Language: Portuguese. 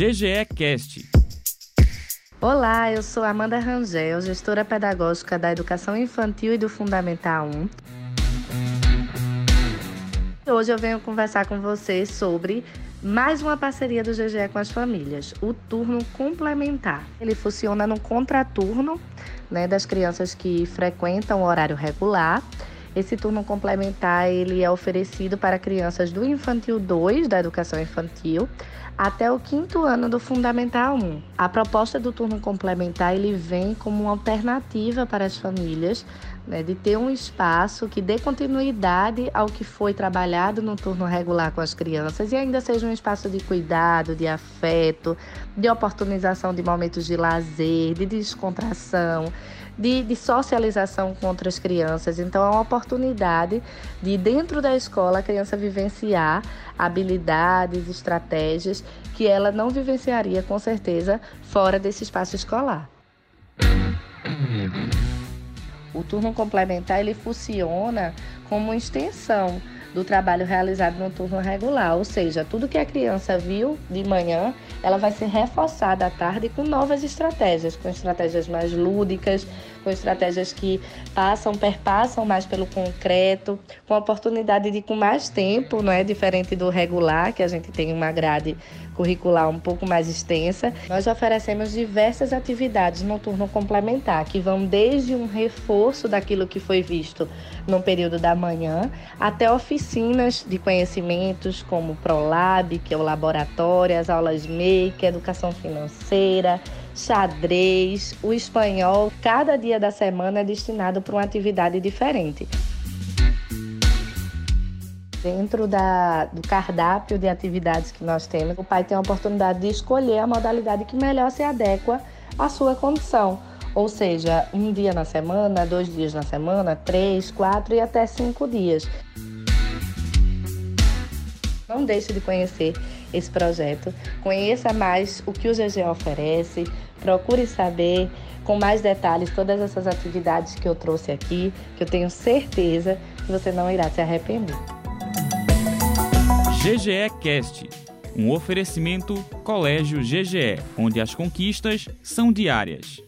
GGE Cast. Olá, eu sou Amanda Rangel, gestora pedagógica da Educação Infantil e do Fundamental 1. Hoje eu venho conversar com vocês sobre mais uma parceria do GGE com as famílias, o turno complementar. Ele funciona no contraturno né, das crianças que frequentam o horário regular esse turno complementar ele é oferecido para crianças do infantil 2 da educação infantil até o quinto ano do Fundamental 1. A proposta do turno complementar ele vem como uma alternativa para as famílias né, de ter um espaço que dê continuidade ao que foi trabalhado no turno regular com as crianças e ainda seja um espaço de cuidado, de afeto, de oportunização de momentos de lazer, de descontração, de, de socialização com outras crianças. Então, é uma oportunidade de, dentro da escola, a criança vivenciar habilidades, estratégias que ela não vivenciaria, com certeza, fora desse espaço escolar. O turno complementar ele funciona como extensão do trabalho realizado no turno regular, ou seja, tudo que a criança viu de manhã, ela vai ser reforçada à tarde com novas estratégias, com estratégias mais lúdicas, com estratégias que passam, perpassam mais pelo concreto, com a oportunidade de com mais tempo, não é diferente do regular, que a gente tem uma grade curricular um pouco mais extensa. Nós oferecemos diversas atividades no turno complementar, que vão desde um reforço daquilo que foi visto no período da manhã, até oficinas de conhecimentos como ProLab, que é o laboratório, as aulas Make, educação financeira, xadrez, o espanhol. Cada dia da semana é destinado para uma atividade diferente. Dentro da, do cardápio de atividades que nós temos, o pai tem a oportunidade de escolher a modalidade que melhor se adequa à sua condição. Ou seja, um dia na semana, dois dias na semana, três, quatro e até cinco dias. Não deixe de conhecer esse projeto. Conheça mais o que o GG oferece, procure saber com mais detalhes todas essas atividades que eu trouxe aqui, que eu tenho certeza que você não irá se arrepender. GGE Cast, um oferecimento Colégio GGE, onde as conquistas são diárias.